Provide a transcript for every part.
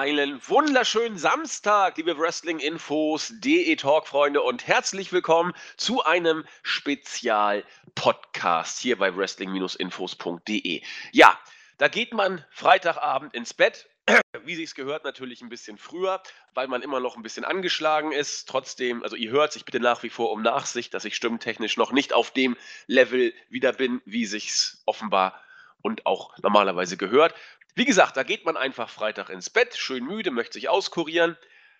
Einen wunderschönen Samstag, liebe Wrestling-Infos, DE Talk-Freunde und herzlich willkommen zu einem Spezial-Podcast hier bei Wrestling-Infos.de. Ja, da geht man Freitagabend ins Bett, wie sich's gehört, natürlich ein bisschen früher, weil man immer noch ein bisschen angeschlagen ist. Trotzdem, also ihr hört sich bitte nach wie vor um Nachsicht, dass ich stimmtechnisch noch nicht auf dem Level wieder bin, wie sich's offenbar und auch normalerweise gehört. Wie gesagt, da geht man einfach Freitag ins Bett, schön müde, möchte sich auskurieren,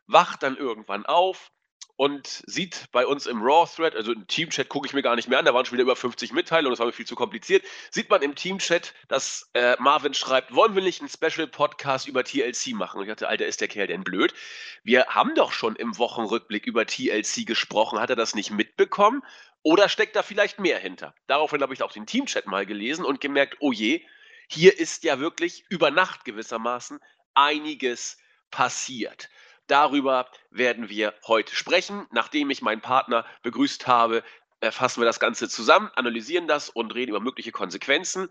wacht dann irgendwann auf und sieht bei uns im Raw-Thread, also im Team-Chat gucke ich mir gar nicht mehr an, da waren schon wieder über 50 Mitteilungen, das war mir viel zu kompliziert, sieht man im Team-Chat, dass äh, Marvin schreibt, wollen wir nicht einen Special-Podcast über TLC machen? Und ich dachte, Alter, ist der Kerl denn blöd? Wir haben doch schon im Wochenrückblick über TLC gesprochen, hat er das nicht mitbekommen? Oder steckt da vielleicht mehr hinter? Daraufhin habe ich auch den Team-Chat mal gelesen und gemerkt, oh je, hier ist ja wirklich über Nacht gewissermaßen einiges passiert. Darüber werden wir heute sprechen. Nachdem ich meinen Partner begrüßt habe, fassen wir das Ganze zusammen, analysieren das und reden über mögliche Konsequenzen.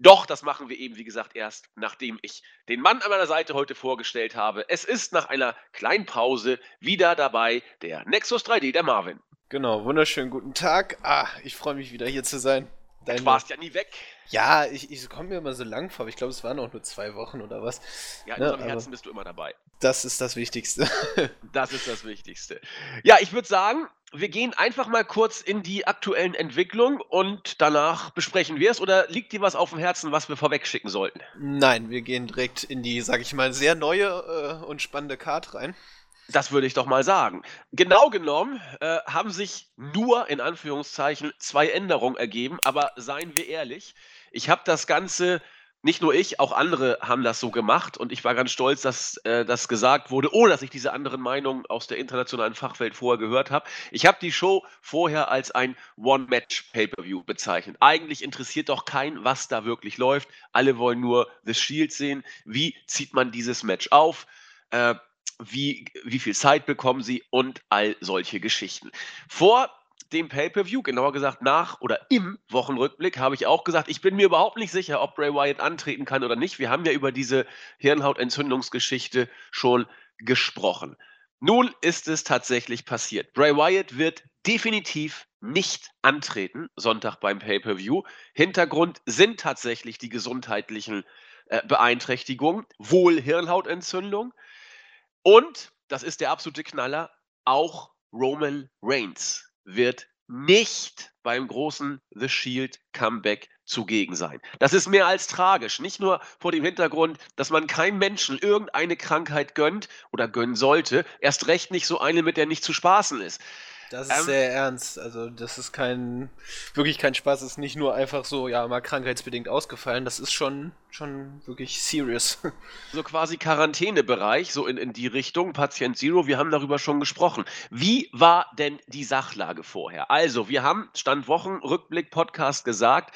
Doch, das machen wir eben, wie gesagt, erst nachdem ich den Mann an meiner Seite heute vorgestellt habe. Es ist nach einer kleinen Pause wieder dabei der Nexus 3D, der Marvin. Genau, wunderschönen guten Tag. Ah, ich freue mich wieder hier zu sein. Deine... Du warst ja nie weg. Ja, ich, ich komme mir immer so lang vor, aber ich glaube, es waren auch nur zwei Wochen oder was. Ja, in ne, unserem Herzen bist du immer dabei. Das ist das Wichtigste. das ist das Wichtigste. Ja, ich würde sagen, wir gehen einfach mal kurz in die aktuellen Entwicklungen und danach besprechen wir es. Oder liegt dir was auf dem Herzen, was wir vorweg schicken sollten? Nein, wir gehen direkt in die, sag ich mal, sehr neue äh, und spannende Card rein. Das würde ich doch mal sagen. Genau genommen äh, haben sich nur in Anführungszeichen zwei Änderungen ergeben, aber seien wir ehrlich, ich habe das Ganze, nicht nur ich, auch andere haben das so gemacht und ich war ganz stolz, dass äh, das gesagt wurde, ohne dass ich diese anderen Meinungen aus der internationalen Fachwelt vorher gehört habe. Ich habe die Show vorher als ein One-Match-Pay-Per-View bezeichnet. Eigentlich interessiert doch kein, was da wirklich läuft. Alle wollen nur The Shield sehen. Wie zieht man dieses Match auf? Äh, wie, wie viel Zeit bekommen sie und all solche Geschichten. Vor dem Pay-per-View, genauer gesagt nach oder im Wochenrückblick, habe ich auch gesagt, ich bin mir überhaupt nicht sicher, ob Bray Wyatt antreten kann oder nicht. Wir haben ja über diese Hirnhautentzündungsgeschichte schon gesprochen. Nun ist es tatsächlich passiert. Bray Wyatt wird definitiv nicht antreten, Sonntag beim Pay-per-View. Hintergrund sind tatsächlich die gesundheitlichen äh, Beeinträchtigungen, wohl Hirnhautentzündung. Und, das ist der absolute Knaller, auch Roman Reigns wird nicht beim großen The Shield Comeback zugegen sein. Das ist mehr als tragisch. Nicht nur vor dem Hintergrund, dass man keinem Menschen irgendeine Krankheit gönnt oder gönnen sollte, erst recht nicht so eine, mit der nicht zu spaßen ist. Das ist ähm, sehr ernst. Also, das ist kein, wirklich kein Spaß. Das ist nicht nur einfach so, ja, mal krankheitsbedingt ausgefallen. Das ist schon, schon wirklich serious. So quasi Quarantänebereich, so in, in die Richtung, Patient Zero. Wir haben darüber schon gesprochen. Wie war denn die Sachlage vorher? Also, wir haben, Stand Wochenrückblick Podcast gesagt,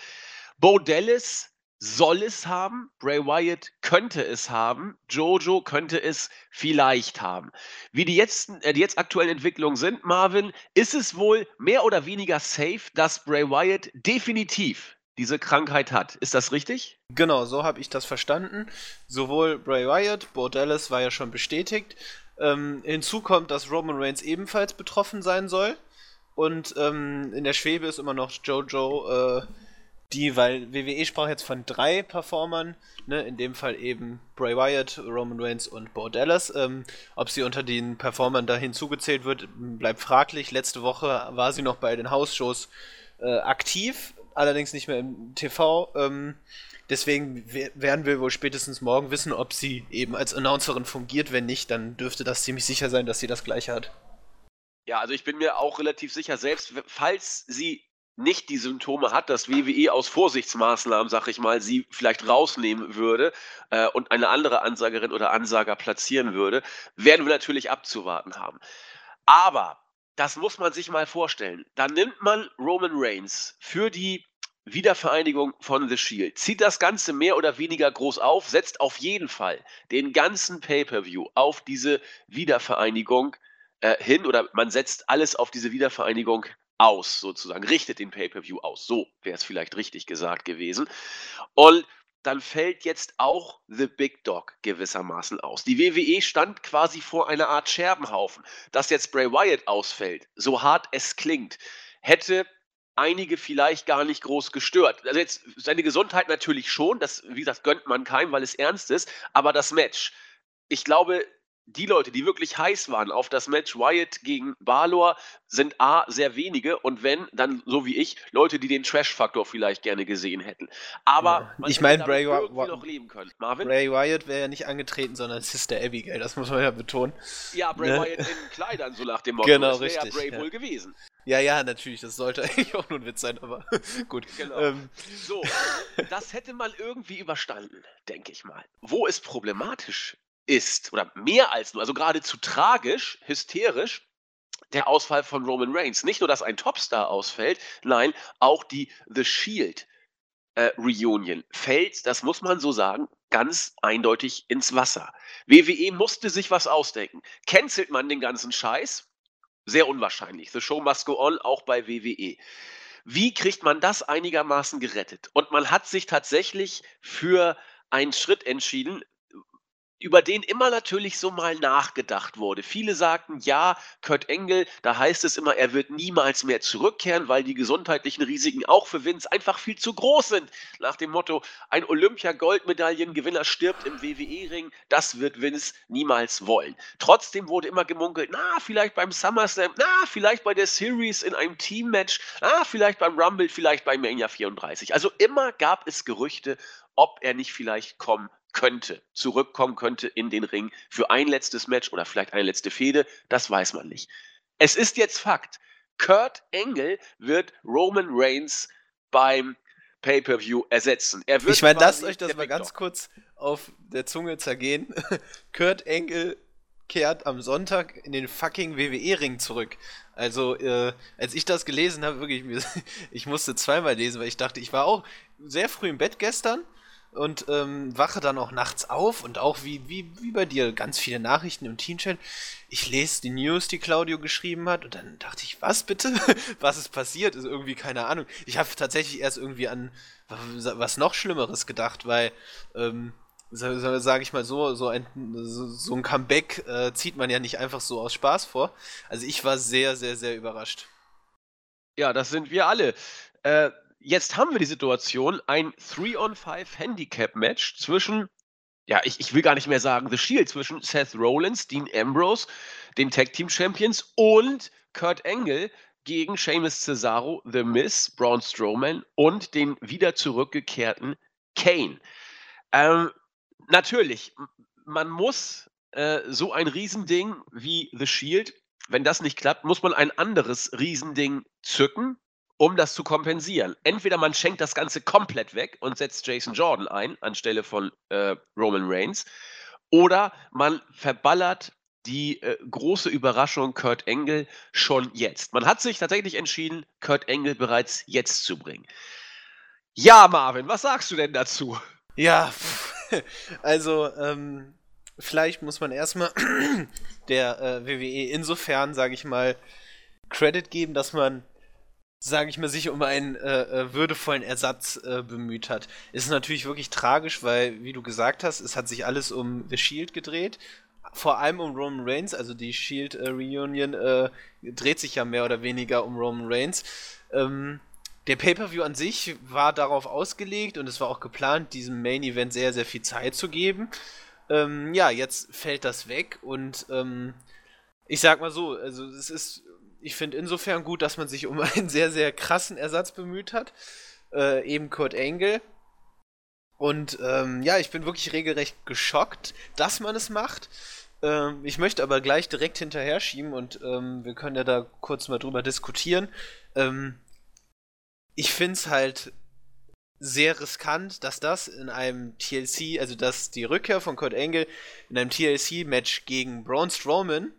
Bo Dallas soll es haben, Bray Wyatt könnte es haben, Jojo könnte es vielleicht haben. Wie die jetzt, äh, die jetzt aktuellen Entwicklungen sind, Marvin, ist es wohl mehr oder weniger safe, dass Bray Wyatt definitiv diese Krankheit hat. Ist das richtig? Genau, so habe ich das verstanden. Sowohl Bray Wyatt, Bo Dallas war ja schon bestätigt. Ähm, hinzu kommt, dass Roman Reigns ebenfalls betroffen sein soll. Und ähm, in der Schwebe ist immer noch Jojo äh, die, weil WWE sprach jetzt von drei Performern, ne, in dem Fall eben Bray Wyatt, Roman Reigns und Bo Dallas. Ähm, ob sie unter den Performern da hinzugezählt wird, bleibt fraglich. Letzte Woche war sie noch bei den Hausshows äh, aktiv, allerdings nicht mehr im TV. Ähm, deswegen werden wir wohl spätestens morgen wissen, ob sie eben als Announcerin fungiert. Wenn nicht, dann dürfte das ziemlich sicher sein, dass sie das gleiche hat. Ja, also ich bin mir auch relativ sicher, selbst falls sie nicht die Symptome hat, dass WWE aus Vorsichtsmaßnahmen, sag ich mal, sie vielleicht rausnehmen würde äh, und eine andere Ansagerin oder Ansager platzieren würde, werden wir natürlich abzuwarten haben. Aber das muss man sich mal vorstellen. Dann nimmt man Roman Reigns für die Wiedervereinigung von The Shield, zieht das Ganze mehr oder weniger groß auf, setzt auf jeden Fall den ganzen Pay-per-View auf diese Wiedervereinigung äh, hin oder man setzt alles auf diese Wiedervereinigung aus, sozusagen, richtet den Pay-per-View aus. So wäre es vielleicht richtig gesagt gewesen. Und dann fällt jetzt auch The Big Dog gewissermaßen aus. Die WWE stand quasi vor einer Art Scherbenhaufen. Dass jetzt Bray Wyatt ausfällt, so hart es klingt, hätte einige vielleicht gar nicht groß gestört. Also jetzt seine Gesundheit natürlich schon, das, wie gesagt, gönnt man keinem, weil es ernst ist, aber das Match, ich glaube, die Leute, die wirklich heiß waren auf das Match Wyatt gegen Balor, sind A, sehr wenige und wenn, dann so wie ich, Leute, die den Trash-Faktor vielleicht gerne gesehen hätten. Aber ja. ich meine, Bray, noch leben können. Marvin? Bray Wyatt wäre ja nicht angetreten, sondern Sister Abigail, das muss man ja betonen. Ja, Bray ne? Wyatt in Kleidern, so nach dem Motto. Genau, das wäre ja Bray ja. wohl gewesen. Ja, ja, natürlich, das sollte eigentlich auch nur ein Witz sein, aber gut. Genau. Ähm. So, das hätte man irgendwie überstanden, denke ich mal. Wo es problematisch ist, oder mehr als nur, also geradezu tragisch, hysterisch, der Ausfall von Roman Reigns. Nicht nur, dass ein Topstar ausfällt, nein, auch die The Shield äh, Reunion fällt, das muss man so sagen, ganz eindeutig ins Wasser. WWE musste sich was ausdenken. Cancelt man den ganzen Scheiß? Sehr unwahrscheinlich. The Show must go on, auch bei WWE. Wie kriegt man das einigermaßen gerettet? Und man hat sich tatsächlich für einen Schritt entschieden, über den immer natürlich so mal nachgedacht wurde. Viele sagten, ja, Kurt Engel, da heißt es immer, er wird niemals mehr zurückkehren, weil die gesundheitlichen Risiken auch für Vince einfach viel zu groß sind. Nach dem Motto, ein Olympia-Goldmedaillengewinner stirbt im WWE-Ring, das wird Vince niemals wollen. Trotzdem wurde immer gemunkelt, na, vielleicht beim SummerSlam, na, vielleicht bei der Series in einem Team-Match, na, vielleicht beim Rumble, vielleicht bei Mania 34. Also immer gab es Gerüchte, ob er nicht vielleicht kommen könnte, zurückkommen könnte in den Ring für ein letztes Match oder vielleicht eine letzte Fehde, das weiß man nicht. Es ist jetzt Fakt. Kurt Engel wird Roman Reigns beim Pay-per-View ersetzen. ich meine, lasst euch das mal ganz Dog. kurz auf der Zunge zergehen. Kurt Engel kehrt am Sonntag in den fucking WWE-Ring zurück. Also, äh, als ich das gelesen habe, wirklich, ich musste zweimal lesen, weil ich dachte, ich war auch sehr früh im Bett gestern und ähm, wache dann auch nachts auf und auch wie, wie, wie bei dir ganz viele Nachrichten im Teenchat. Ich lese die News, die Claudio geschrieben hat und dann dachte ich, was bitte? was ist passiert? Ist irgendwie keine Ahnung. Ich habe tatsächlich erst irgendwie an was noch Schlimmeres gedacht, weil, ähm, sage ich mal so, so ein, so ein Comeback äh, zieht man ja nicht einfach so aus Spaß vor. Also ich war sehr, sehr, sehr überrascht. Ja, das sind wir alle. Äh, jetzt haben wir die Situation, ein 3-on-5 Handicap-Match zwischen, ja, ich, ich will gar nicht mehr sagen The Shield, zwischen Seth Rollins, Dean Ambrose, den Tag Team Champions und Kurt Angle gegen Sheamus Cesaro, The Miz, Braun Strowman und den wieder zurückgekehrten Kane. Ähm, natürlich, man muss äh, so ein Riesending wie The Shield, wenn das nicht klappt, muss man ein anderes Riesending zücken um das zu kompensieren. Entweder man schenkt das Ganze komplett weg und setzt Jason Jordan ein anstelle von äh, Roman Reigns, oder man verballert die äh, große Überraschung Kurt Engel schon jetzt. Man hat sich tatsächlich entschieden, Kurt Engel bereits jetzt zu bringen. Ja, Marvin, was sagst du denn dazu? Ja, also ähm, vielleicht muss man erstmal der äh, WWE insofern, sage ich mal, Credit geben, dass man sage ich mal, sich um einen äh, äh, würdevollen Ersatz äh, bemüht hat. Ist natürlich wirklich tragisch, weil, wie du gesagt hast, es hat sich alles um The Shield gedreht. Vor allem um Roman Reigns, also die Shield äh, Reunion äh, dreht sich ja mehr oder weniger um Roman Reigns. Ähm, der Pay-per-view an sich war darauf ausgelegt und es war auch geplant, diesem Main Event sehr, sehr viel Zeit zu geben. Ähm, ja, jetzt fällt das weg und ähm, ich sag mal so, also es ist ich finde insofern gut, dass man sich um einen sehr, sehr krassen Ersatz bemüht hat. Äh, eben Kurt Angle. Und ähm, ja, ich bin wirklich regelrecht geschockt, dass man es macht. Ähm, ich möchte aber gleich direkt hinterher schieben und ähm, wir können ja da kurz mal drüber diskutieren. Ähm, ich finde es halt sehr riskant, dass das in einem TLC, also dass die Rückkehr von Kurt Angle in einem TLC-Match gegen Braun Strowman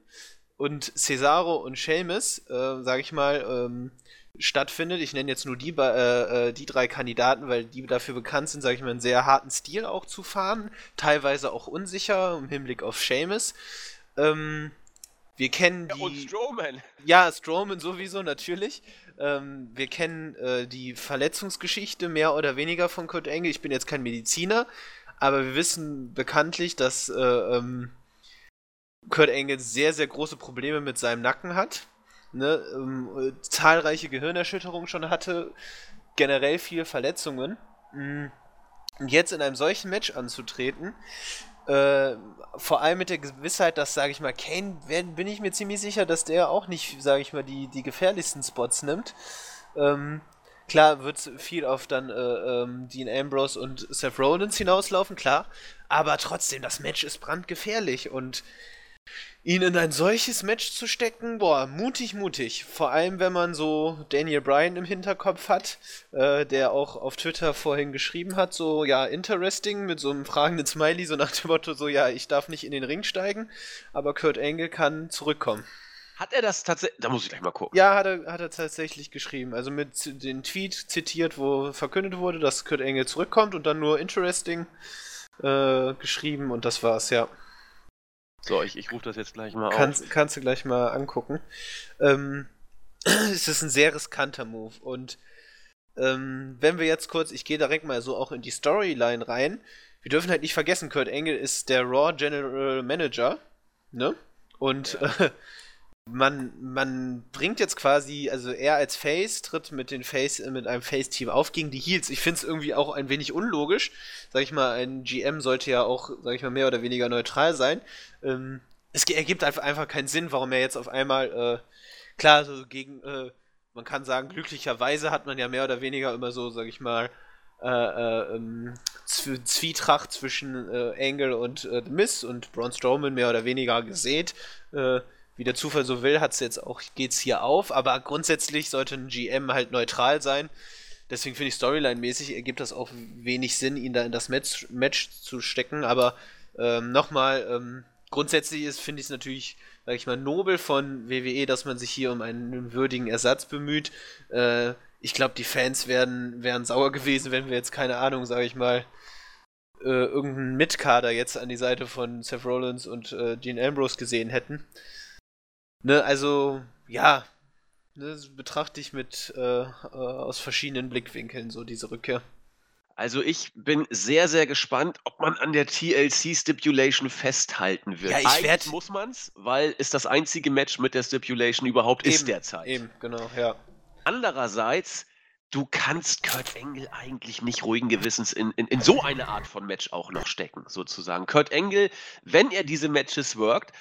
und Cesaro und Seamus, äh, sage ich mal, ähm, stattfindet. Ich nenne jetzt nur die, äh, äh, die drei Kandidaten, weil die dafür bekannt sind, sage ich mal, einen sehr harten Stil auch zu fahren, teilweise auch unsicher im Hinblick auf Seamus. Ähm, Wir kennen Ja, die. und Strowman. Ja, Strowman sowieso, natürlich. Ähm, wir kennen äh, die Verletzungsgeschichte mehr oder weniger von Kurt Angle. Ich bin jetzt kein Mediziner, aber wir wissen bekanntlich, dass äh, ähm, Kurt Angle sehr, sehr große Probleme mit seinem Nacken hat. Ne? Ähm, äh, zahlreiche Gehirnerschütterungen schon hatte, generell viele Verletzungen. Mm. Und jetzt in einem solchen Match anzutreten, äh, vor allem mit der Gewissheit, dass, sage ich mal, Kane, bin ich mir ziemlich sicher, dass der auch nicht, sage ich mal, die, die gefährlichsten Spots nimmt. Ähm, klar wird viel auf dann äh, ähm, Dean Ambrose und Seth Rollins hinauslaufen, klar. Aber trotzdem, das Match ist brandgefährlich und ihn in ein solches Match zu stecken, boah, mutig, mutig. Vor allem, wenn man so Daniel Bryan im Hinterkopf hat, äh, der auch auf Twitter vorhin geschrieben hat, so, ja, interesting, mit so einem fragenden Smiley, so nach dem Motto, so, ja, ich darf nicht in den Ring steigen, aber Kurt Angle kann zurückkommen. Hat er das tatsächlich? Da muss ich gleich mal gucken. Ja, hat er, hat er tatsächlich geschrieben. Also mit den Tweet zitiert, wo verkündet wurde, dass Kurt Angle zurückkommt und dann nur interesting äh, geschrieben und das war's, ja. So, ich, ich rufe das jetzt gleich mal auf. Kannst, kannst du gleich mal angucken. Ähm, es ist ein sehr riskanter Move. Und ähm, wenn wir jetzt kurz, ich gehe direkt mal so auch in die Storyline rein. Wir dürfen halt nicht vergessen, Kurt Angle ist der Raw General Manager. Ne? Und Ja. äh, man, man bringt jetzt quasi, also er als Face tritt mit den Face, mit einem Face-Team auf gegen die Heels. Ich finde es irgendwie auch ein wenig unlogisch. Sag ich mal, ein GM sollte ja auch, sag ich mal, mehr oder weniger neutral sein. Ähm, es ergibt einfach, keinen Sinn, warum er jetzt auf einmal, äh, klar, so gegen, äh, man kann sagen, glücklicherweise hat man ja mehr oder weniger immer so, sag ich mal, äh, äh, ähm, Zwietracht zwischen äh, Angle und äh, The Miz und Braun Strowman mehr oder weniger gesät. Äh, wie der Zufall so will, hat's jetzt auch, geht's hier auf, aber grundsätzlich sollte ein GM halt neutral sein. Deswegen finde ich Storyline-mäßig ergibt das auch wenig Sinn, ihn da in das Match, Match zu stecken. Aber ähm, nochmal, ähm, grundsätzlich ist, finde ich es natürlich, sag ich mal, nobel von WWE, dass man sich hier um einen würdigen Ersatz bemüht. Äh, ich glaube, die Fans wären, wären sauer gewesen, wenn wir jetzt, keine Ahnung, sage ich mal, äh, irgendeinen Mitkader jetzt an die Seite von Seth Rollins und äh, Dean Ambrose gesehen hätten. Ne, also, ja, ne, betrachte ich mit äh, äh, aus verschiedenen Blickwinkeln so diese Rückkehr. Also ich bin sehr, sehr gespannt, ob man an der TLC Stipulation festhalten wird. Ja, ich werd- muss man's, weil es das einzige Match mit der Stipulation überhaupt ist Eben, derzeit. Eben, genau, ja. Andererseits, du kannst Kurt Angle eigentlich nicht ruhigen Gewissens in, in, in so eine Art von Match auch noch stecken, sozusagen. Kurt Angle, wenn er diese Matches workt,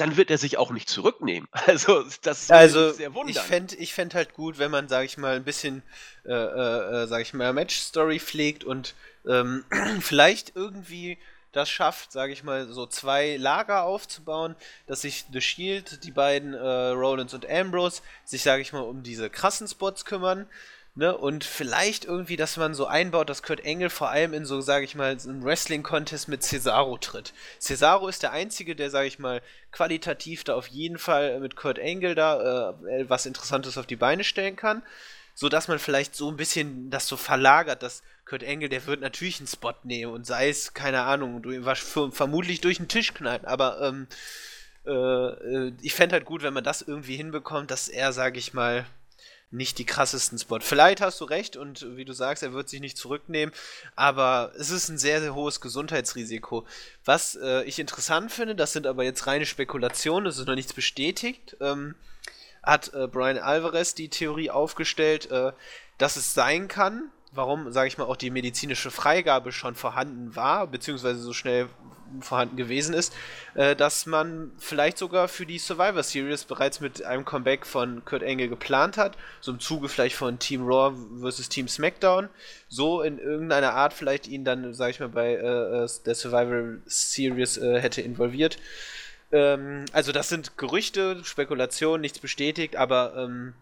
dann wird er sich auch nicht zurücknehmen. Also das würde Also, sehr wundern. ich fände ich fänd halt gut, wenn man, sag ich mal, ein bisschen, äh, äh, äh, sag ich mal, Match-Story pflegt und ähm, vielleicht irgendwie das schafft, sag ich mal, so zwei Lager aufzubauen, dass sich The Shield, die beiden äh, Rollins und Ambrose, sich, sag ich mal, um diese krassen Spots kümmern. Ne, und vielleicht irgendwie, dass man so einbaut, dass Kurt Angle vor allem in so, sage ich mal, einem Wrestling-Contest mit Cesaro tritt. Cesaro ist der Einzige, der, sage ich mal, qualitativ da auf jeden Fall mit Kurt Angle da äh, was Interessantes auf die Beine stellen kann. So dass man vielleicht so ein bisschen das so verlagert, dass Kurt Angle, der wird natürlich einen Spot nehmen und sei es, keine Ahnung, vermutlich durch den Tisch knallen, aber ähm, äh, äh, ich fände halt gut, wenn man das irgendwie hinbekommt, dass er, sage ich mal, nicht die krassesten Spot. Vielleicht hast du recht und wie du sagst, er wird sich nicht zurücknehmen, aber es ist ein sehr, sehr hohes Gesundheitsrisiko. Was äh, ich interessant finde, das sind aber jetzt reine Spekulationen, es ist noch nichts bestätigt, ähm, hat äh, Brian Alvarez die Theorie aufgestellt, äh, dass es sein kann, warum, sage ich mal, auch die medizinische Freigabe schon vorhanden war, beziehungsweise so schnell vorhanden gewesen ist, äh, dass man vielleicht sogar für die Survivor Series bereits mit einem Comeback von Kurt Angle geplant hat, so im Zuge vielleicht von Team Raw versus Team SmackDown, so in irgendeiner Art vielleicht ihn dann, sag ich mal, bei äh, äh, der Survivor Series äh, hätte involviert. Ähm, also das sind Gerüchte, Spekulationen, nichts bestätigt, aber ähm,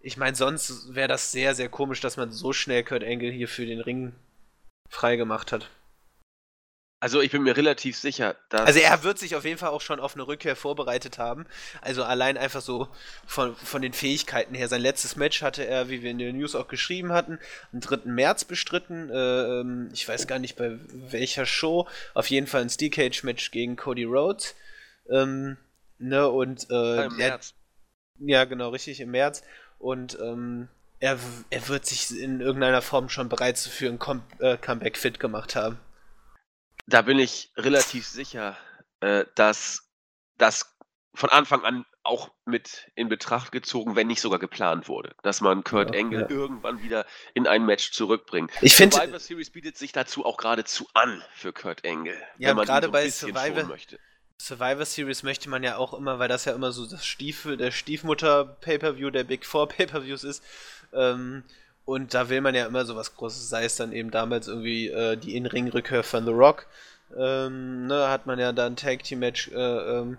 ich meine, sonst wäre das sehr, sehr komisch, dass man so schnell Kurt Angle hier für den Ring freigemacht hat. Also ich bin mir relativ sicher, dass Also er wird sich auf jeden Fall auch schon auf eine Rückkehr vorbereitet haben. Also allein einfach so von, von den Fähigkeiten her. Sein letztes Match hatte er, wie wir in den News auch geschrieben hatten, am 3. März bestritten. Äh, ähm, ich weiß gar nicht bei welcher Show. Auf jeden Fall ein Steel Cage Match gegen Cody Rhodes. Ähm, Ne, und äh, Im er, März. ja, genau, richtig, im März. Und ähm, er, er wird sich in irgendeiner Form schon bereits für ein Com äh, Comeback fit gemacht haben. Da bin ich relativ sicher, äh, dass das von Anfang an auch mit in Betracht gezogen, wenn nicht sogar geplant wurde, dass man Kurt Ja, Angle ja. irgendwann wieder in ein Match zurückbringt. Ich finde, Survivor Series bietet sich dazu auch geradezu an für Kurt Angle, Ja, wenn man gerade so bei Survivor- möchte. Survivor Series möchte man ja auch immer, weil das ja immer so das Stiefel, der Stiefmutter-Pay-Per-View der Big Four Pay-Per-Views ist. Ähm, und da will man ja immer so was Großes, sei es dann eben damals irgendwie äh, die In-Ring-Rückkehr von The Rock. Ähm, ne, hat man ja dann ein Tag-Team-Match äh, ähm,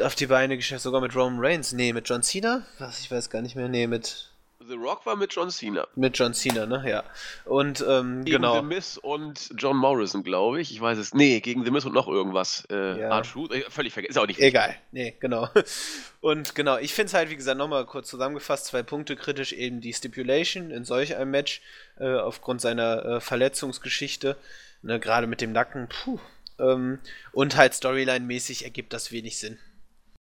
auf die Beine gestellt, sogar mit Roman Reigns. Nee, mit John Cena? Was, ich weiß gar nicht mehr. Nee, mit, The Rock war mit John Cena. mit John Cena, ne? Ja. Und, ähm, Gegen genau. The Miz und John Morrison, glaube ich. Ich weiß es. Nee, gegen The Miz und noch irgendwas. Äh, Ja. R-Truth. Äh, völlig vergessen. Ist auch nicht Egal, nee, genau. Und genau, ich finde es halt, wie gesagt, nochmal kurz zusammengefasst, zwei Punkte kritisch, eben die Stipulation in solch einem Match, äh, aufgrund seiner äh, Verletzungsgeschichte, ne, gerade mit dem Nacken, puh. Ähm, und halt Storyline-mäßig ergibt das wenig Sinn.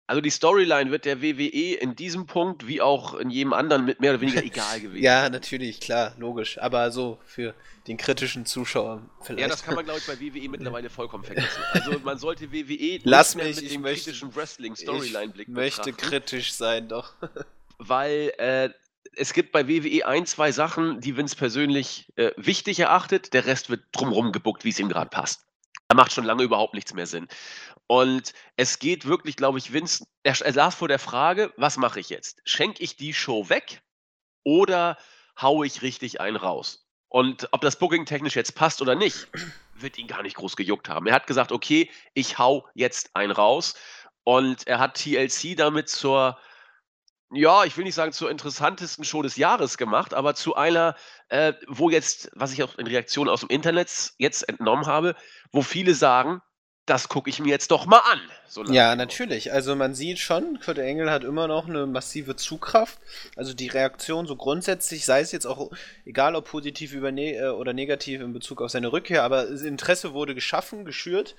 Also die Storyline wird der WWE in diesem Punkt wie auch in jedem anderen mit mehr oder weniger egal gewesen. Ja, natürlich, klar, logisch, aber so für den kritischen Zuschauer vielleicht. Ja, das kann man, glaube ich, bei WWE mittlerweile vollkommen vergessen. Also man sollte WWE Lass mich, mit dem möchte- kritischen Wrestling-Storyline-Blick ich möchte betrachten, kritisch sein, doch. weil äh, es gibt bei WWE ein, zwei Sachen, die Vince persönlich äh, wichtig erachtet. Der Rest wird drumherum gebuckt, wie es ihm gerade passt. Da macht schon lange überhaupt nichts mehr Sinn. Und es geht wirklich, glaube ich, Vince, er, er saß vor der Frage, was mache ich jetzt? Schenke ich die Show weg oder haue ich richtig einen raus? Und ob das Booking technisch jetzt passt oder nicht, wird ihn gar nicht groß gejuckt haben. Er hat gesagt, okay, ich hau jetzt einen raus. Und er hat TLC damit zur, ja, ich will nicht sagen zur interessantesten Show des Jahres gemacht, aber zu einer, äh, wo jetzt, was ich auch in Reaktionen aus dem Internet jetzt entnommen habe, wo viele sagen, das gucke ich mir jetzt doch mal an. Ja, natürlich. Also man sieht schon, Kurt Engel hat immer noch eine massive Zugkraft. Also die Reaktion so grundsätzlich, sei es jetzt auch egal ob positiv über ne äh, oder negativ in Bezug auf seine Rückkehr, aber das Interesse wurde geschaffen, geschürt.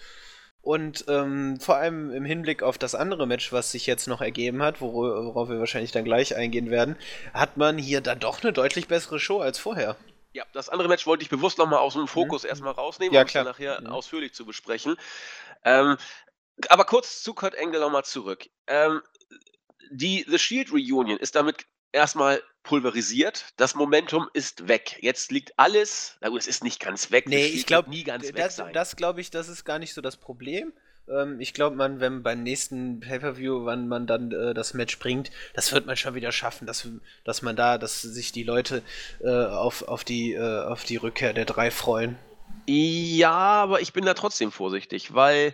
Und ähm, vor allem im Hinblick auf das andere Match, was sich jetzt noch ergeben hat, wor worauf wir wahrscheinlich dann gleich eingehen werden, hat man hier dann doch eine deutlich bessere Show als vorher. Ja, das andere Match wollte ich bewusst nochmal aus dem Fokus erstmal rausnehmen, Mhm. Ja, um es nachher Mhm. ausführlich zu besprechen. Ähm, aber kurz zu Kurt Angle nochmal zurück. Ähm, die The Shield Reunion ist damit erstmal pulverisiert. Das Momentum ist weg. Jetzt liegt alles, na gut, es ist nicht ganz weg. Nee, ich glaube, nie ganz weg das, sein. das glaube ich, das ist gar nicht so das Problem. Ähm, ich glaube, man, wenn beim nächsten Pay-Per-View, wann man dann äh, das Match bringt, das wird man schon wieder schaffen, dass, dass man da, dass sich die Leute äh, auf, auf, die, äh, auf die Rückkehr der drei freuen. Ja, aber ich bin da trotzdem vorsichtig, weil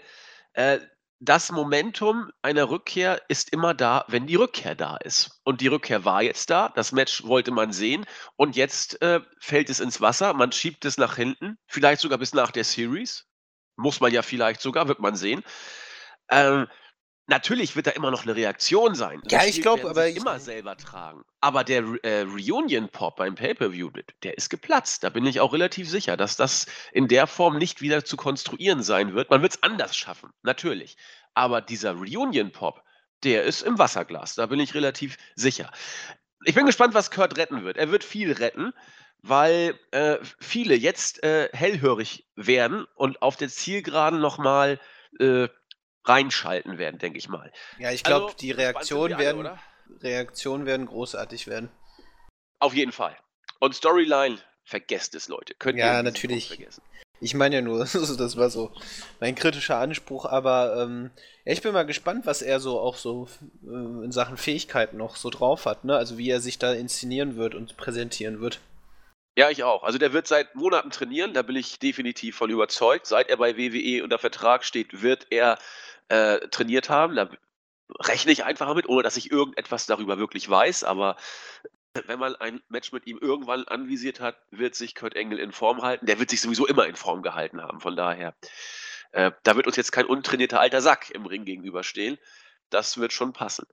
äh, das Momentum einer Rückkehr ist immer da, wenn die Rückkehr da ist. Und die Rückkehr war jetzt da, das Match wollte man sehen und jetzt äh, fällt es ins Wasser, man schiebt es nach hinten, vielleicht sogar bis nach der Series. Muss man ja vielleicht sogar, wird man sehen. Ähm, natürlich wird da immer noch eine Reaktion sein. Ja, Das ich Spiel glaub, werden aber ich- immer selber tragen. Aber der äh, Reunion-Pop beim Pay-Per-View, der ist geplatzt. Da bin ich auch relativ sicher, dass das in der Form nicht wieder zu konstruieren sein wird. Man wird es anders schaffen, natürlich. Aber dieser Reunion-Pop, der ist im Wasserglas. Da bin ich relativ sicher. Ich bin gespannt, was Kurt retten wird. Er wird viel retten, weil äh, viele jetzt äh, hellhörig werden und auf der Zielgeraden nochmal äh, reinschalten werden, denke ich mal. Ja, ich glaube, Also, die Reaktionen wir alle, werden? Reaktionen werden großartig werden. Auf jeden Fall. Und Storyline, vergesst es, Leute. Könnt Ja, ihr natürlich. Vergessen. Ich meine ja nur, das war so mein kritischer Anspruch, aber ähm, ich bin mal gespannt, was er so auch so äh, in Sachen Fähigkeiten noch so drauf hat, ne? Also wie er sich da inszenieren wird und präsentieren wird. Ja, ich auch. Also der wird seit Monaten trainieren, da bin ich definitiv von überzeugt. Seit er bei WWE unter Vertrag steht, wird er äh, trainiert haben. Da rechne ich einfach mit, ohne dass ich irgendetwas darüber wirklich weiß. Aber wenn man ein Match mit ihm irgendwann anvisiert hat, wird sich Kurt Engel in Form halten. Der wird sich sowieso immer in Form gehalten haben. Von daher, äh, da wird uns jetzt kein untrainierter alter Sack im Ring gegenüberstehen. Das wird schon passen.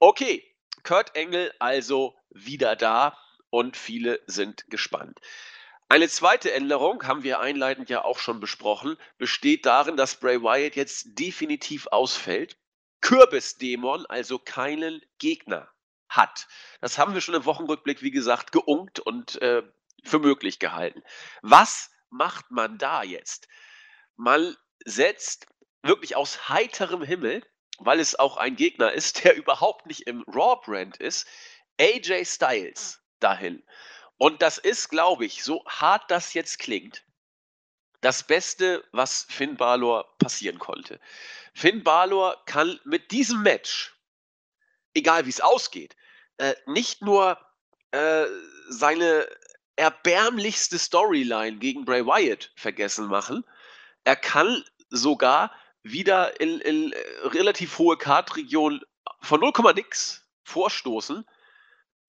Okay, Kurt Engel also wieder da und viele sind gespannt. Eine zweite Änderung, haben wir einleitend ja auch schon besprochen, besteht darin, dass Bray Wyatt jetzt definitiv ausfällt. Kürbisdämon also keinen Gegner hat. Das haben wir schon im Wochenrückblick, wie gesagt, geunkt und äh, für möglich gehalten. Was macht man da jetzt? Man setzt wirklich aus heiterem Himmel, weil es auch ein Gegner ist, der überhaupt nicht im Raw-Brand ist, AJ Styles dahin. Und das ist, glaube ich, so hart das jetzt klingt, das Beste, was Finn Balor passieren konnte. Finn Balor kann mit diesem Match, egal wie es ausgeht, äh, nicht nur äh, seine erbärmlichste Storyline gegen Bray Wyatt vergessen machen, er kann sogar wieder in, in äh, relativ hohe Kartregion von 0, nix vorstoßen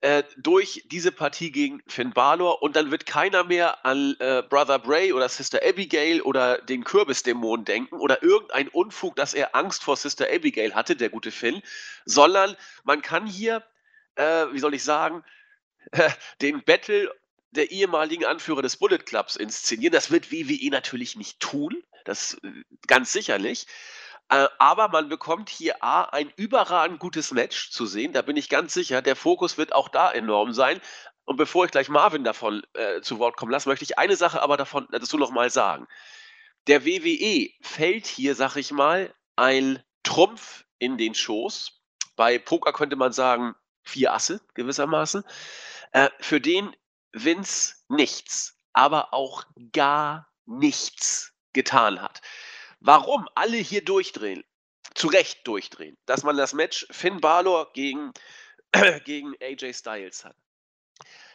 äh, durch diese Partie gegen Finn Balor und dann wird keiner mehr an äh, Brother Bray oder Sister Abigail oder den Kürbisdämon denken oder irgendein Unfug, dass er Angst vor Sister Abigail hatte, der gute Finn, sondern man kann hier, äh, wie soll ich sagen, den Battle der ehemaligen Anführer des Bullet Clubs inszenieren. Das wird WWE natürlich nicht tun, das äh, ganz sicherlich. Äh, aber man bekommt hier A, ein überragend gutes Match zu sehen, da bin ich ganz sicher. Der Fokus wird auch da enorm sein. Und bevor ich gleich Marvin davon äh, zu Wort kommen lasse, möchte ich eine Sache aber davon dazu noch mal sagen. Der WWE fällt hier, sag ich mal, ein Trumpf in den Schoß. Bei Poker könnte man sagen, vier Asse gewissermaßen, äh, für den Vince nichts, aber auch gar nichts getan hat. Warum alle hier durchdrehen, zu Recht durchdrehen, dass man das Match Finn Balor gegen, äh, gegen AJ Styles hat.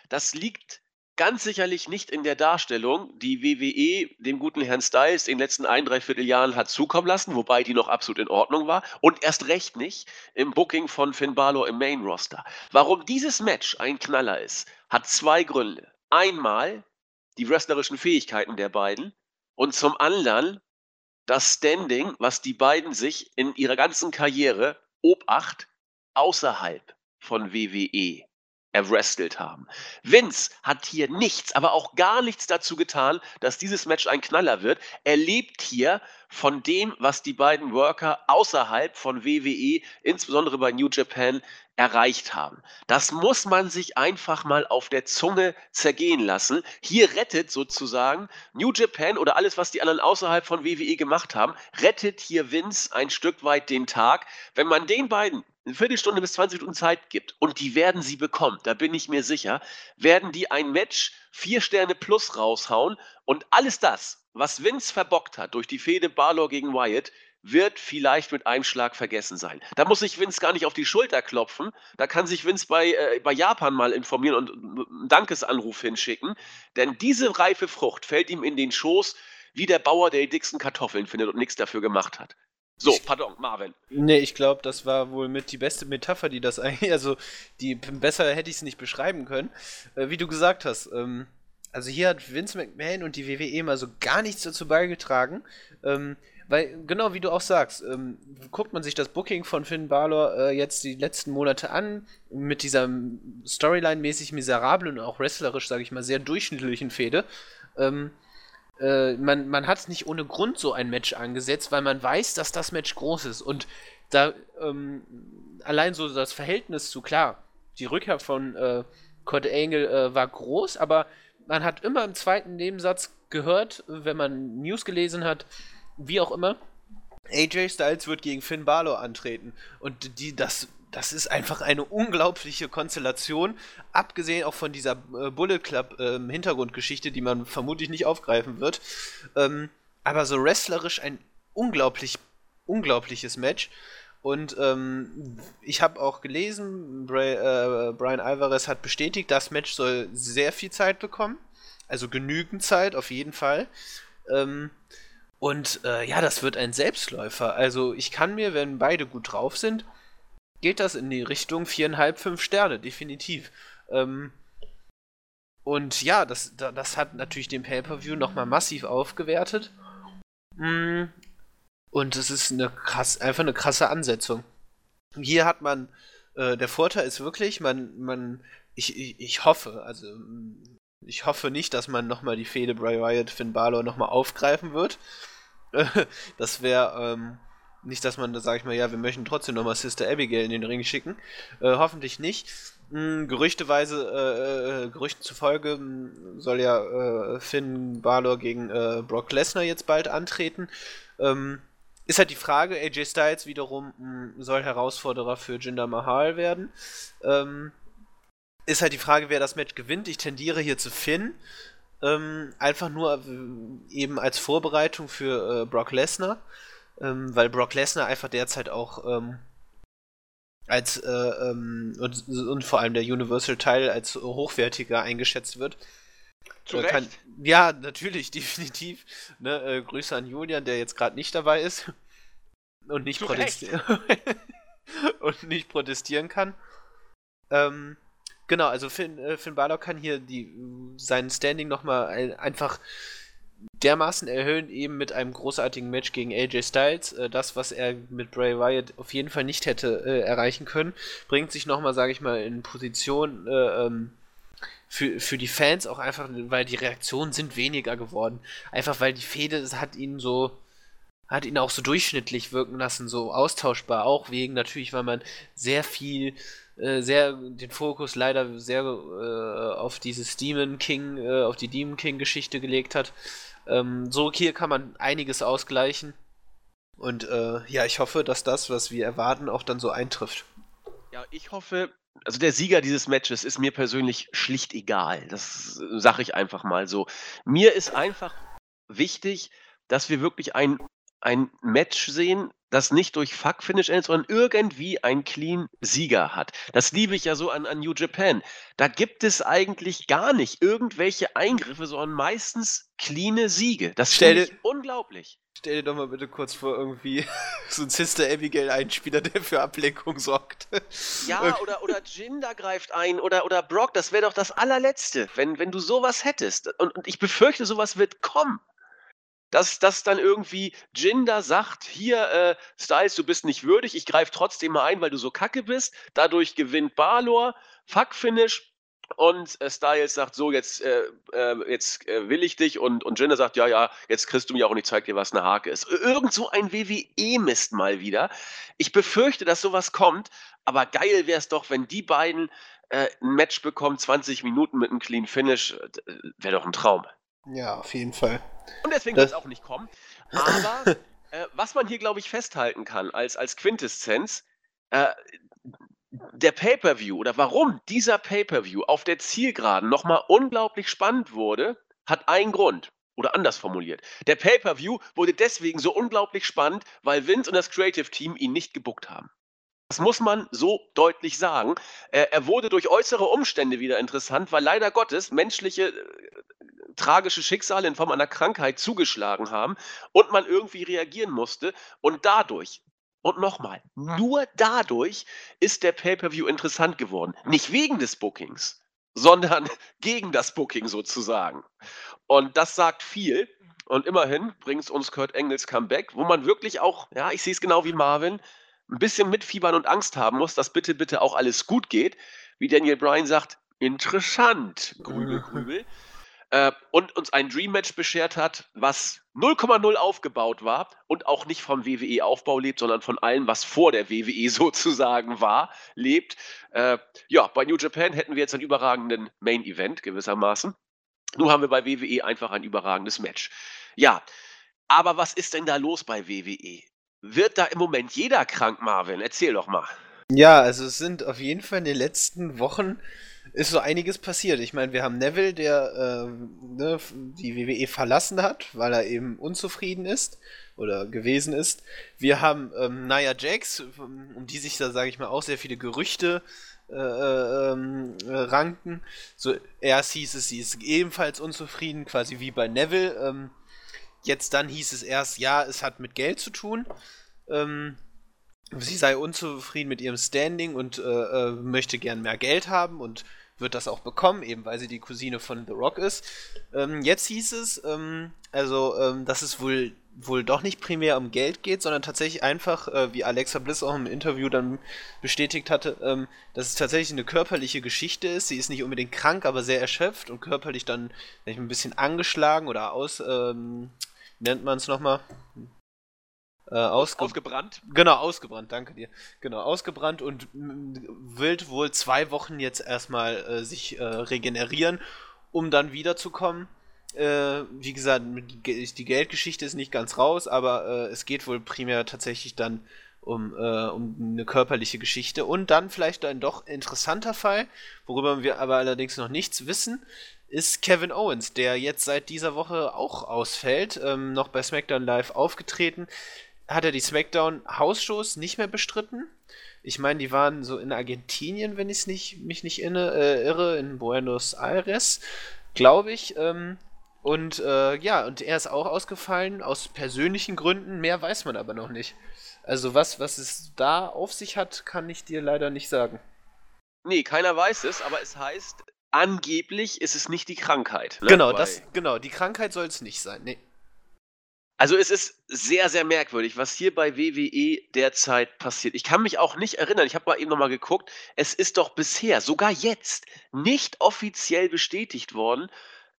Das liegt ganz sicherlich nicht in der Darstellung, die WWE dem guten Herrn Styles in den letzten ein, dreiviertel Jahren hat zukommen lassen, wobei die noch absolut in Ordnung war. Und erst recht nicht im Booking von Finn Balor im Main Roster. Warum dieses Match ein Knaller ist, hat zwei Gründe. Einmal die wrestlerischen Fähigkeiten der beiden und zum anderen das Standing, was die beiden sich in ihrer ganzen Karriere Obacht außerhalb von WWE erwrestelt haben. Vince hat hier nichts, aber auch gar nichts dazu getan, dass dieses Match ein Knaller wird. Er lebt hier von dem, was die beiden Worker außerhalb von WWE, insbesondere bei New Japan, erreicht haben. Das muss man sich einfach mal auf der Zunge zergehen lassen. Hier rettet sozusagen New Japan oder alles, was die anderen außerhalb von WWE gemacht haben, rettet hier Vince ein Stück weit den Tag. Wenn man den beiden eine Viertelstunde bis 20 Minuten Zeit gibt und die werden sie bekommen, da bin ich mir sicher, werden die ein Match vier Sterne plus raushauen und alles das, was Vince verbockt hat durch die Fehde Balor gegen Wyatt, wird vielleicht mit einem Schlag vergessen sein. Da muss sich Vince gar nicht auf die Schulter klopfen. Da kann sich Vince bei, äh, bei Japan mal informieren und einen Dankesanruf hinschicken. Denn diese reife Frucht fällt ihm in den Schoß, wie der Bauer, der die dicksten Kartoffeln findet und nichts dafür gemacht hat. So, pardon, Marvin. Nee, ich glaube, das war wohl mit die beste Metapher, die das eigentlich, also die besser hätte ich es nicht beschreiben können. Äh, wie du gesagt hast, ähm, also hier hat Vince McMahon und die WWE mal so gar nichts dazu beigetragen. Ähm, weil, genau wie du auch sagst, ähm, guckt man sich das Booking von Finn Balor äh, jetzt die letzten Monate an, mit dieser Storyline-mäßig miserablen und auch wrestlerisch, sage ich mal, sehr durchschnittlichen Fehde. Ähm, äh, man, man hat nicht ohne Grund so ein Match angesetzt, weil man weiß, dass das Match groß ist. Und da ähm, allein so das Verhältnis zu, klar, die Rückkehr von äh, Kurt Angle äh, war groß, aber man hat immer im zweiten Nebensatz gehört, wenn man News gelesen hat, wie auch immer, AJ Styles wird gegen Finn Balor antreten. Und die, das, das ist einfach eine unglaubliche Konstellation, abgesehen auch von dieser äh, Bullet Club äh, Hintergrundgeschichte, die man vermutlich nicht aufgreifen wird. Ähm, aber so wrestlerisch ein unglaublich, unglaubliches Match. Und ähm, ich habe auch gelesen, Bray, äh, Brian Alvarez hat bestätigt, das Match soll sehr viel Zeit bekommen. Also genügend Zeit, auf jeden Fall. Ähm, und äh, ja, das wird ein Selbstläufer. Also ich kann mir, wenn beide gut drauf sind, geht das in die Richtung viereinhalb, fünf Sterne, definitiv. Ähm, und ja, das, das hat natürlich den Pay-Per-View nochmal massiv aufgewertet. Mm, und es ist eine krass, einfach eine krasse Ansetzung. Hier hat man, äh, der Vorteil ist wirklich, man, man, ich, ich, ich hoffe, also ich hoffe nicht, dass man nochmal die Fehde Bray Wyatt, Finn Balor nochmal aufgreifen wird. das wäre ähm, Nicht, dass man da, sag ich mal, ja, wir möchten trotzdem nochmal Sister Abigail in den Ring schicken. Äh, hoffentlich nicht. Hm, gerüchteweise, äh, äh, Gerüchten zufolge hm, soll ja äh, Finn Balor gegen äh, Brock Lesnar jetzt bald antreten. Ähm, ist halt die Frage, AJ Styles wiederum mh, hm, soll Herausforderer für Jinder Mahal werden. Ähm, ist halt die Frage, wer das Match gewinnt. Ich tendiere hier zu Finn. Ähm, einfach nur äh, eben als Vorbereitung für äh, Brock Lesnar. Ähm, weil Brock Lesnar einfach derzeit auch ähm, als äh, ähm, und, und, vor allem der Universal-Teil als hochwertiger eingeschätzt wird. Zu äh, kann, ja, natürlich, definitiv. Ne, äh, Grüße an Julian, der jetzt gerade nicht dabei ist und nicht, protestieren und nicht protestieren kann. Ähm, genau, also Finn, äh, Finn Balor kann hier die, sein Standing nochmal einfach dermaßen erhöhen, eben mit einem großartigen Match gegen AJ Styles. Äh, das, was er mit Bray Wyatt auf jeden Fall nicht hätte äh, erreichen können, bringt sich nochmal, sage ich mal, in Position äh, ähm, für, für die Fans auch einfach, weil die Reaktionen sind weniger geworden. Einfach weil die Fehde hat ihn so, hat ihn auch so durchschnittlich wirken lassen, so austauschbar, auch wegen natürlich, weil man sehr viel, äh, sehr den Fokus leider sehr äh, auf dieses Demon King, äh, auf die Demon King Geschichte gelegt hat. Ähm, so hier kann man einiges ausgleichen. Und äh, ja, ich hoffe, dass das, was wir erwarten, auch dann so eintrifft. Ja, ich hoffe, also der Sieger dieses Matches ist mir persönlich schlicht egal. Das sage ich einfach mal so. Mir ist einfach wichtig, dass wir wirklich ein, ein Match sehen, das nicht durch Fuck-Finish endet, sondern irgendwie einen Clean-Sieger hat. Das liebe ich ja so an, an New Japan. Da gibt es eigentlich gar nicht irgendwelche Eingriffe, sondern meistens cleane Siege. Das stelle ich unglaublich. Stell dir doch mal bitte kurz vor, irgendwie so ein Sister Abigail-Einspieler, der für Ablenkung sorgt. Ja, okay. oder, oder Jinder greift ein oder, oder Brock, das wäre doch das allerletzte, wenn, wenn du sowas hättest. Und, und ich befürchte, sowas wird kommen dass, dass dann irgendwie Jinder sagt, hier, äh, Styles, du bist nicht würdig, ich greife trotzdem mal ein, weil du so kacke bist. Dadurch gewinnt Balor, Fuck-Finish. Und äh, Styles sagt so, jetzt, äh, äh jetzt äh, will ich dich. Und, und Jinder sagt, ja, ja, jetzt kriegst du mir auch und ich zeig dir, was eine Hake ist. Irgend so ein WWE-Mist mal wieder. Ich befürchte, dass sowas kommt. Aber geil wäre es doch, wenn die beiden äh, ein Match bekommen, 20 Minuten mit einem Clean Finish. Wäre doch ein Traum. Ja, auf jeden Fall. Und deswegen wird es auch nicht kommen. Aber äh, was man hier, glaube ich, festhalten kann als, als Quintessenz, äh, der Pay-per-View oder warum dieser Pay-per-View auf der Zielgeraden nochmal unglaublich spannend wurde, hat einen Grund. Oder anders formuliert. Der Pay-per-View wurde deswegen so unglaublich spannend, weil Vince und das Creative Team ihn nicht gebuckt haben. Das muss man so deutlich sagen. Er, er wurde durch äußere Umstände wieder interessant, weil leider Gottes menschliche äh, tragische Schicksale in Form einer Krankheit zugeschlagen haben und man irgendwie reagieren musste. Und dadurch, und nochmal, nur dadurch ist der Pay-per-View interessant geworden. Nicht wegen des Bookings, sondern gegen das Booking sozusagen. Und das sagt viel. Und immerhin bringt uns Kurt Engels Comeback, wo man wirklich auch, ja, ich sehe es genau wie Marvin, ein bisschen mitfiebern und Angst haben muss, dass bitte, bitte auch alles gut geht. Wie Daniel Bryan sagt, interessant, grübel, grübel äh, und uns ein Dream Match beschert hat, was 0,0 aufgebaut war und auch nicht vom WWE-Aufbau lebt, sondern von allem, was vor der WWE sozusagen war, lebt. Äh, ja, bei New Japan hätten wir jetzt einen überragenden Main-Event gewissermaßen. Nun haben wir bei WWE einfach ein überragendes Match. Ja, aber was ist denn da los bei WWE? Wird da im Moment jeder krank, Marvin? Erzähl doch mal. Ja, also es sind auf jeden Fall in den letzten Wochen ist so einiges passiert. Ich meine, wir haben Neville, der äh, ne, die WWE verlassen hat, weil er eben unzufrieden ist oder gewesen ist. Wir haben ähm, Nia Jax, um die sich da, sage ich mal, auch sehr viele Gerüchte äh, ähm, äh, ranken. So, erst hieß es, sie ist ebenfalls unzufrieden, quasi wie bei Neville. Ähm, jetzt dann hieß es erst, ja, es hat mit Geld zu tun. Ähm, sie sei unzufrieden mit ihrem Standing und äh, äh, möchte gern mehr Geld haben und wird das auch bekommen, eben weil sie die Cousine von The Rock ist. Ähm, jetzt hieß es, ähm, also, ähm, dass es wohl, wohl doch nicht primär um Geld geht, sondern tatsächlich einfach, äh, wie Alexa Bliss auch im Interview dann bestätigt hatte, ähm, dass es tatsächlich eine körperliche Geschichte ist. Sie ist nicht unbedingt krank, aber sehr erschöpft und körperlich dann ein bisschen angeschlagen oder aus, ähm, nennt man es nochmal? Äh, ausge ausgebrannt. Genau, ausgebrannt, danke dir. Genau, ausgebrannt und will wohl zwei Wochen jetzt erstmal äh, sich äh, regenerieren, um dann wiederzukommen. Äh, wie gesagt, die Geldgeschichte ist nicht ganz raus, aber äh, es geht wohl primär tatsächlich dann um, äh, um eine körperliche Geschichte. Und dann vielleicht ein doch interessanter Fall, worüber wir aber allerdings noch nichts wissen, ist Kevin Owens, der jetzt seit dieser Woche auch ausfällt, ähm, noch bei SmackDown Live aufgetreten. Hat er die SmackDown Hausshows nicht mehr bestritten? Ich meine, die waren so in Argentinien, wenn ich nicht, mich nicht inne, äh, irre, in Buenos Aires, glaube ich. Ähm, und äh, ja, und er ist auch ausgefallen aus persönlichen Gründen. Mehr weiß man aber noch nicht. Also was, was es da auf sich hat, kann ich dir leider nicht sagen. Nee, keiner weiß es, aber es heißt, angeblich ist es nicht die Krankheit. Ne? Genau, das, genau, die Krankheit soll es nicht sein. Nee. Also es ist sehr, sehr merkwürdig, was hier bei WWE derzeit passiert. Ich kann mich auch nicht erinnern, ich habe mal eben nochmal geguckt, es ist doch bisher, sogar jetzt, nicht offiziell bestätigt worden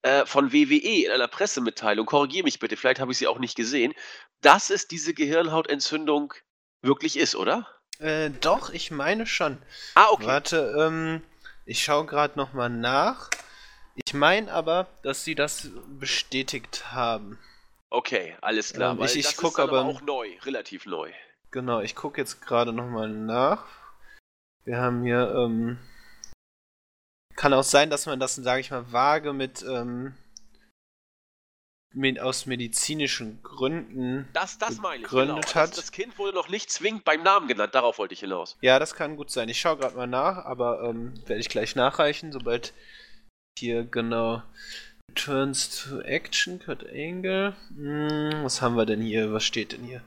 äh, von WWE in einer Pressemitteilung, korrigiere mich bitte, vielleicht habe ich sie auch nicht gesehen, dass es diese Gehirnhautentzündung wirklich ist, oder? Äh, doch, ich meine schon. Ah, okay. Warte, ähm, ich schaue gerade nochmal nach. Ich meine aber, dass sie das bestätigt haben. Okay, alles klar. Ähm, ich ich gucke aber, aber auch neu, relativ neu. Genau, ich gucke jetzt gerade nochmal nach. Wir haben hier, ähm, kann auch sein, dass man das, sage ich mal, vage mit, ähm, mit, aus medizinischen Gründen das, das meine ich, genau. hat. Das, das, Kind wurde noch nicht zwingend beim Namen genannt, darauf wollte ich hinaus. Ja, das kann gut sein. Ich schaue gerade mal nach, aber ähm, werde ich gleich nachreichen, sobald hier genau Turns to Action, Cut Angle. Hm, was haben wir denn hier? Was steht denn hier?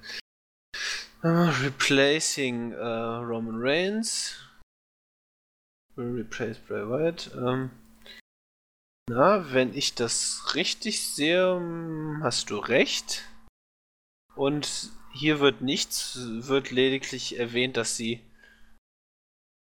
Uh, replacing uh, Roman Reigns. Replace Bray Wyatt. Ähm, na, wenn ich das richtig sehe, hm, hast du recht. Und hier wird nichts, wird lediglich erwähnt, dass sie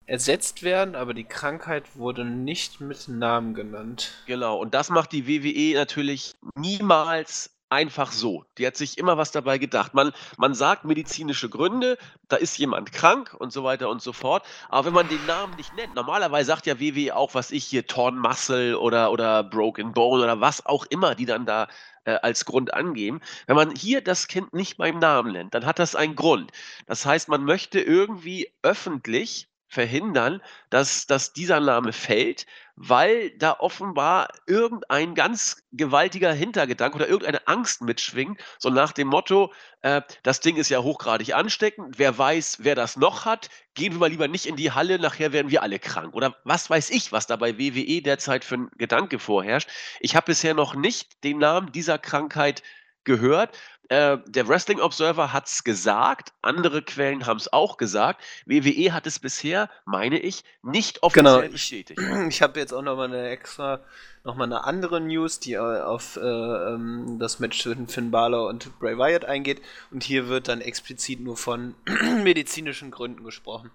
ersetzt werden, aber die Krankheit wurde nicht mit Namen genannt. Genau, und das macht die WWE natürlich niemals einfach so. Die hat sich immer was dabei gedacht. Man, man sagt medizinische Gründe, da ist jemand krank und so weiter und so fort. Aber wenn man den Namen nicht nennt, normalerweise sagt ja WWE auch, was ich hier, Torn Muscle oder, oder Broken Bone oder was auch immer, die dann da äh, als Grund angeben. Wenn man hier das Kind nicht beim Namen nennt, dann hat das einen Grund. Das heißt, man möchte irgendwie öffentlich verhindern, dass, dass dieser Name fällt, weil da offenbar irgendein ganz gewaltiger Hintergedanke oder irgendeine Angst mitschwingt, so nach dem Motto, äh, das Ding ist ja hochgradig ansteckend, wer weiß, wer das noch hat, gehen wir mal lieber nicht in die Halle, nachher werden wir alle krank. Oder was weiß ich, was da bei WWE derzeit für ein Gedanke vorherrscht. Ich habe bisher noch nicht den Namen dieser Krankheit gehört. Äh, der Wrestling Observer hat es gesagt, andere Quellen haben es auch gesagt. WWE hat es bisher, meine ich, nicht offiziell genau. bestätigt. Ich habe jetzt auch nochmal eine extra, nochmal eine andere News, die äh, auf äh, ähm, das Match zwischen Finn Balor und Bray Wyatt eingeht. Und hier wird dann explizit nur von medizinischen Gründen gesprochen.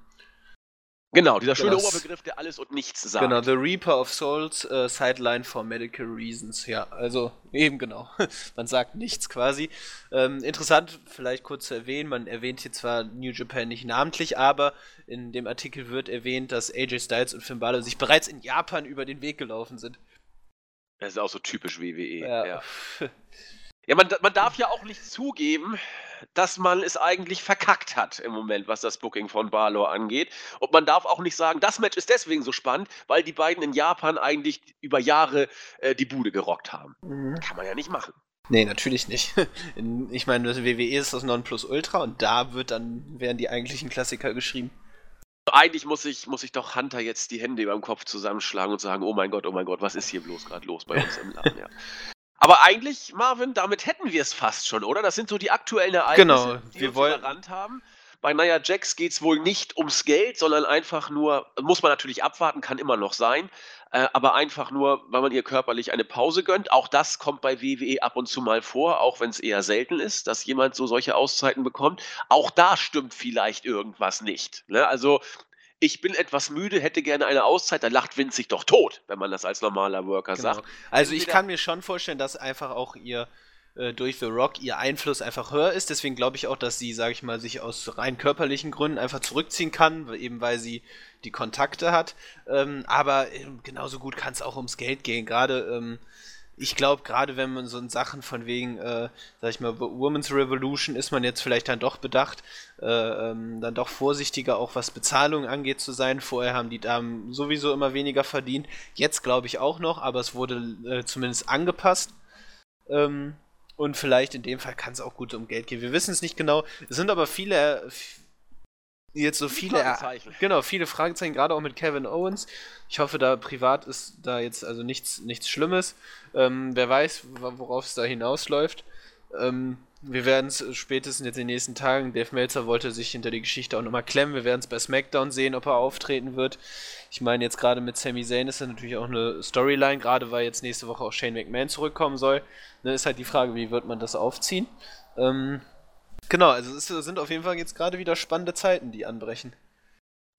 Genau, dieser schöne das, Oberbegriff, der alles und nichts sagt. Genau, The Reaper of Souls, uh, Sideline for Medical Reasons. Ja, also eben genau. man sagt nichts quasi. Ähm, interessant, vielleicht kurz zu erwähnen, man erwähnt hier zwar New Japan nicht namentlich, aber in dem Artikel wird erwähnt, dass AJ Styles und Finn Balor sich bereits in Japan über den Weg gelaufen sind. Das ist auch so typisch WWE. Ja, ja. ja man, man darf ja auch nicht zugeben, dass man es eigentlich verkackt hat im Moment, was das Booking von Balor angeht. Und man darf auch nicht sagen, das Match ist deswegen so spannend, weil die beiden in Japan eigentlich über Jahre äh, die Bude gerockt haben. Mhm. Kann man ja nicht machen. Nee, natürlich nicht. ich meine, das WWE ist das Nonplusultra und da wird dann, werden die eigentlichen Klassiker geschrieben. Eigentlich muss ich, muss ich doch Hunter jetzt die Hände über dem Kopf zusammenschlagen und sagen, oh mein Gott, oh mein Gott, was ist hier bloß gerade los bei uns im Laden, ja. Aber eigentlich, Marvin, damit hätten wir es fast schon, oder? Das sind so die aktuellen Ereignisse, genau, die wir uns wollen haben. Bei Nia Jax geht es wohl nicht ums Geld, sondern einfach nur, muss man natürlich abwarten, kann immer noch sein, äh, aber einfach nur, weil man ihr körperlich eine Pause gönnt. Auch das kommt bei WWE ab und zu mal vor, auch wenn es eher selten ist, dass jemand so solche Auszeiten bekommt. Auch da stimmt vielleicht irgendwas nicht. Ne? Also ich bin etwas müde, hätte gerne eine Auszeit, dann lacht Vince sich doch tot, wenn man das als normaler Worker genau. sagt. Also ich kann mir schon vorstellen, dass einfach auch ihr äh, durch The Rock ihr Einfluss einfach höher ist. Deswegen glaube ich auch, dass sie, sage ich mal, sich aus rein körperlichen Gründen einfach zurückziehen kann, eben weil sie die Kontakte hat. Ähm, aber äh, genauso gut kann es auch ums Geld gehen. Gerade ähm, ich glaube, gerade wenn man so in Sachen von wegen, äh, sag ich mal, Women's Revolution ist man jetzt vielleicht dann doch bedacht, äh, ähm, dann doch vorsichtiger auch was Bezahlung angeht zu sein. Vorher haben die Damen sowieso immer weniger verdient. Jetzt glaube ich auch noch, aber es wurde äh, zumindest angepasst. Ähm, und vielleicht in dem Fall kann es auch gut um Geld gehen. Wir wissen es nicht genau. Es sind aber viele, jetzt so viele genau viele Fragezeichen gerade auch mit Kevin Owens. Ich hoffe da privat ist da jetzt also nichts nichts Schlimmes. Ähm, wer weiß worauf es da hinausläuft. Ähm, wir werden es spätestens jetzt in den nächsten Tagen Dave Meltzer wollte sich hinter die Geschichte auch nochmal klemmen. Wir werden es bei SmackDown sehen ob er auftreten wird. Ich meine jetzt gerade mit Sami Zayn ist das natürlich auch eine Storyline gerade weil jetzt nächste Woche auch Shane McMahon zurückkommen soll. Ne, ist halt die Frage wie wird man das aufziehen? Ähm, Genau, also es sind auf jeden Fall jetzt gerade wieder spannende Zeiten, die anbrechen.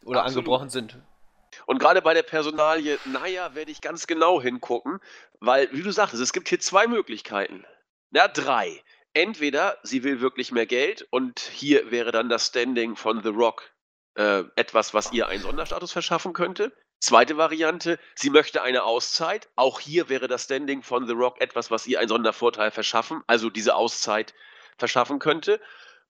Oder Absolut. angebrochen sind. Und gerade bei der Personalie, naja, werde ich ganz genau hingucken, weil, wie du sagtest, es gibt hier zwei Möglichkeiten. Na, drei. Entweder sie will wirklich mehr Geld und hier wäre dann das Standing von The Rock äh, etwas, was ihr einen Sonderstatus verschaffen könnte. Zweite Variante, sie möchte eine Auszeit. Auch hier wäre das Standing von The Rock etwas, was ihr einen Sondervorteil verschaffen, also diese Auszeit verschaffen könnte.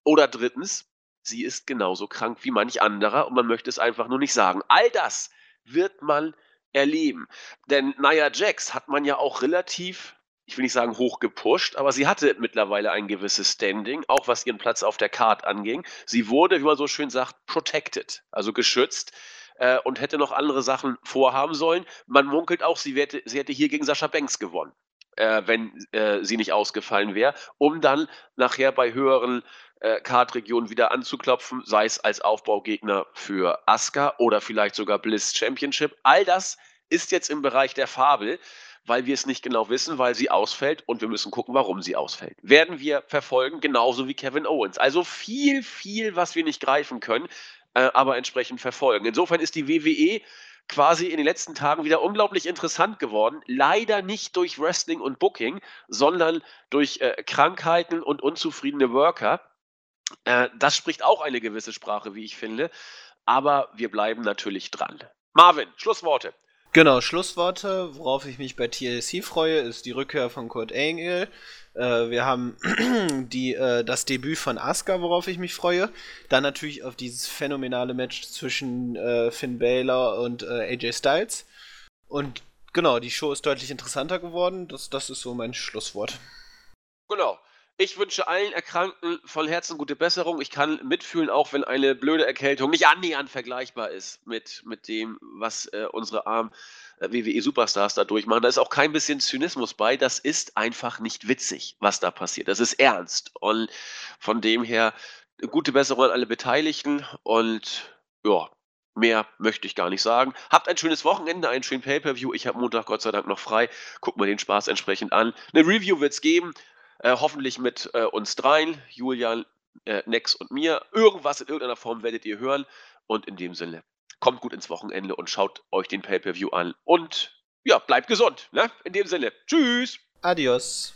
Oder drittens, sie ist genauso krank wie manch anderer und man möchte es einfach nur nicht sagen. All das wird man erleben. Denn Nia Jax hat man ja auch relativ, ich will nicht sagen hoch gepusht, aber sie hatte mittlerweile ein gewisses Standing, auch was ihren Platz auf der Card anging. Sie wurde, wie man so schön sagt, protected, also geschützt äh, und hätte noch andere Sachen vorhaben sollen. Man munkelt auch, sie, werde, sie hätte hier gegen Sascha Banks gewonnen äh, wenn äh, sie nicht ausgefallen wäre, um dann nachher bei höheren äh, Card-Regionen wieder anzuklopfen, sei es als Aufbaugegner für Asuka oder vielleicht sogar Bliss Championship. All das ist jetzt im Bereich der Fabel, weil wir es nicht genau wissen, weil sie ausfällt und wir müssen gucken, warum sie ausfällt. Werden wir verfolgen, genauso wie Kevin Owens. Also viel, viel, was wir nicht greifen können, äh, aber entsprechend verfolgen. Insofern ist die WWE quasi in den letzten Tagen wieder unglaublich interessant geworden. Leider nicht durch Wrestling und Booking, sondern durch äh, Krankheiten und unzufriedene Worker. Äh, das spricht auch eine gewisse Sprache, wie ich finde. Aber wir bleiben natürlich dran. Marvin, Schlussworte. Genau, Schlussworte, worauf ich mich bei TLC freue, ist die Rückkehr von Kurt Angle. Äh, wir haben die, äh, das Debüt von Asuka, worauf ich mich freue. Dann natürlich auf dieses phänomenale Match zwischen äh, Finn Balor und äh, AJ Styles. Und genau, die Show ist deutlich interessanter geworden. Das, das ist so mein Schlusswort. Genau. Ich wünsche allen Erkrankten von Herzen gute Besserung. Ich kann mitfühlen, auch wenn eine blöde Erkältung nicht annähernd vergleichbar ist mit, mit dem, was äh, unsere armen äh, WWE-Superstars da durchmachen. Da ist auch kein bisschen Zynismus bei. Das ist einfach nicht witzig, was da passiert. Das ist ernst. Und von dem her gute Besserung an alle Beteiligten. Und ja, Mehr möchte ich gar nicht sagen. Habt ein schönes Wochenende, einen schönen Pay-Per-View. Ich habe Montag Gott sei Dank noch frei. Guckt mal den Spaß entsprechend an. Eine Review wird es geben. Äh, hoffentlich mit äh, uns dreien, Julian, äh, Nex und mir. Irgendwas in irgendeiner Form werdet ihr hören. Und in dem Sinne, kommt gut ins Wochenende und schaut euch den Pay-Per-View an. Und ja, bleibt gesund. Ne? In dem Sinne, tschüss. Adios.